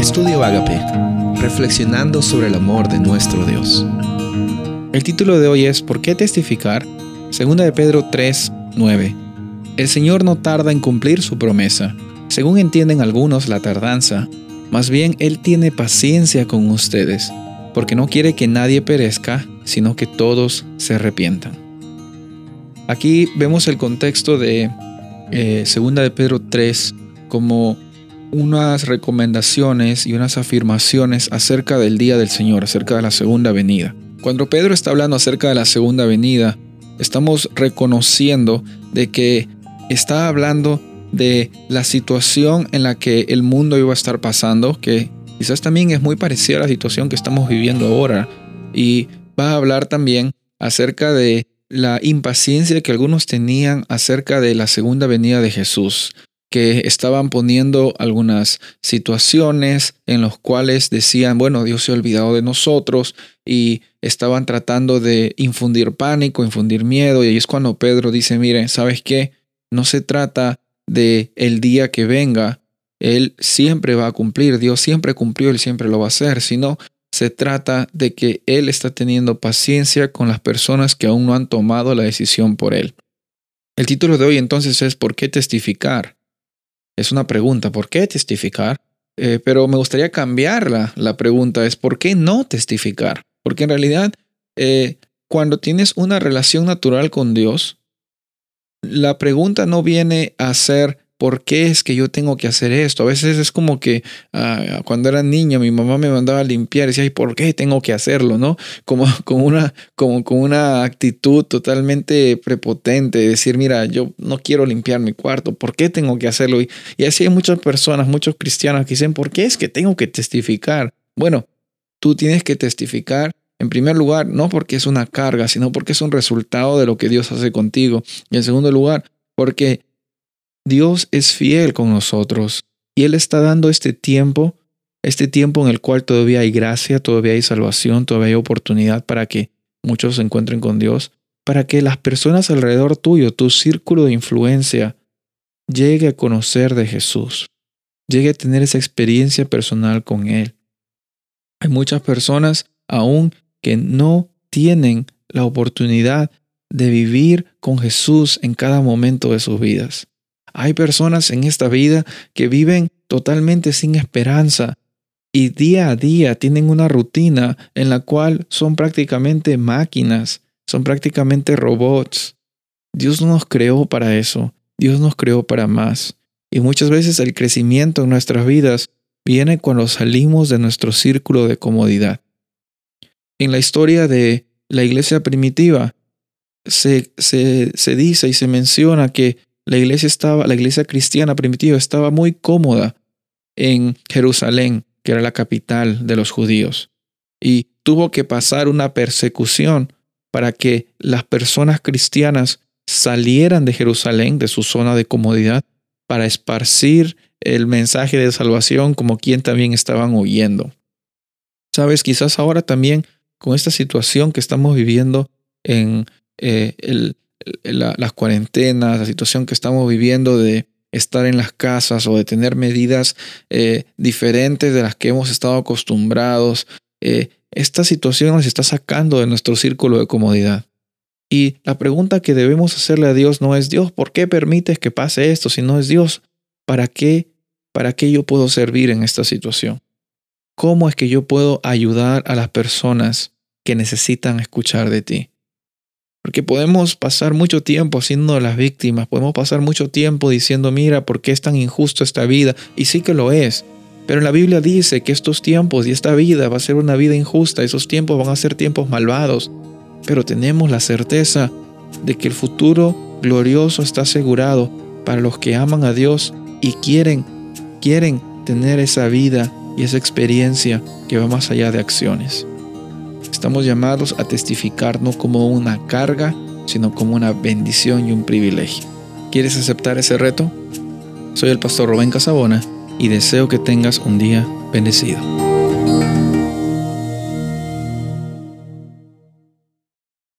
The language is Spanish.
Estudio Agape, reflexionando sobre el amor de nuestro Dios. El título de hoy es ¿Por qué testificar? Segunda de Pedro 3, 9. El Señor no tarda en cumplir su promesa, según entienden algunos la tardanza, más bien Él tiene paciencia con ustedes, porque no quiere que nadie perezca, sino que todos se arrepientan. Aquí vemos el contexto de eh, Segunda de Pedro 3 como unas recomendaciones y unas afirmaciones acerca del día del Señor, acerca de la segunda venida. Cuando Pedro está hablando acerca de la segunda venida, estamos reconociendo de que está hablando de la situación en la que el mundo iba a estar pasando, que quizás también es muy parecida a la situación que estamos viviendo ahora, y va a hablar también acerca de la impaciencia que algunos tenían acerca de la segunda venida de Jesús, que estaban poniendo algunas situaciones en las cuales decían, bueno, Dios se ha olvidado de nosotros y estaban tratando de infundir pánico, infundir miedo y ahí es cuando Pedro dice, miren, ¿sabes qué? No se trata de el día que venga, Él siempre va a cumplir, Dios siempre cumplió, Él siempre lo va a hacer, sino se trata de que Él está teniendo paciencia con las personas que aún no han tomado la decisión por Él. El título de hoy entonces es ¿Por qué testificar? Es una pregunta, ¿por qué testificar? Eh, pero me gustaría cambiarla. La pregunta es, ¿por qué no testificar? Porque en realidad, eh, cuando tienes una relación natural con Dios, la pregunta no viene a ser ¿por qué es que yo tengo que hacer esto? A veces es como que ah, cuando era niño mi mamá me mandaba a limpiar y decía, ¿y por qué tengo que hacerlo? ¿No? Como con una, como, con una actitud totalmente prepotente, de decir, mira, yo no quiero limpiar mi cuarto, ¿por qué tengo que hacerlo? Y, y así hay muchas personas, muchos cristianos que dicen, ¿por qué es que tengo que testificar? Bueno, tú tienes que testificar en primer lugar, no porque es una carga, sino porque es un resultado de lo que Dios hace contigo. Y en segundo lugar, porque Dios es fiel con nosotros y Él está dando este tiempo, este tiempo en el cual todavía hay gracia, todavía hay salvación, todavía hay oportunidad para que muchos se encuentren con Dios, para que las personas alrededor tuyo, tu círculo de influencia, llegue a conocer de Jesús, llegue a tener esa experiencia personal con Él. Hay muchas personas aún que no tienen la oportunidad de vivir con Jesús en cada momento de sus vidas. Hay personas en esta vida que viven totalmente sin esperanza y día a día tienen una rutina en la cual son prácticamente máquinas, son prácticamente robots. Dios no nos creó para eso, Dios nos creó para más. Y muchas veces el crecimiento en nuestras vidas viene cuando salimos de nuestro círculo de comodidad. En la historia de la iglesia primitiva se, se, se dice y se menciona que la iglesia estaba, la iglesia cristiana primitiva estaba muy cómoda en Jerusalén, que era la capital de los judíos, y tuvo que pasar una persecución para que las personas cristianas salieran de Jerusalén, de su zona de comodidad, para esparcir el mensaje de salvación como quien también estaban oyendo. Sabes, quizás ahora también con esta situación que estamos viviendo en eh, el, las cuarentenas, la situación que estamos viviendo de estar en las casas o de tener medidas eh, diferentes de las que hemos estado acostumbrados, eh, esta situación nos está sacando de nuestro círculo de comodidad. Y la pregunta que debemos hacerle a Dios no es Dios, ¿por qué permites que pase esto? Sino es Dios, ¿para qué, para qué yo puedo servir en esta situación? ¿Cómo es que yo puedo ayudar a las personas que necesitan escuchar de ti? Porque podemos pasar mucho tiempo siendo las víctimas, podemos pasar mucho tiempo diciendo, mira, ¿por qué es tan injusto esta vida? Y sí que lo es. Pero la Biblia dice que estos tiempos y esta vida va a ser una vida injusta, esos tiempos van a ser tiempos malvados. Pero tenemos la certeza de que el futuro glorioso está asegurado para los que aman a Dios y quieren, quieren tener esa vida y esa experiencia que va más allá de acciones. Estamos llamados a testificar no como una carga, sino como una bendición y un privilegio. ¿Quieres aceptar ese reto? Soy el pastor Rubén Casabona y deseo que tengas un día bendecido.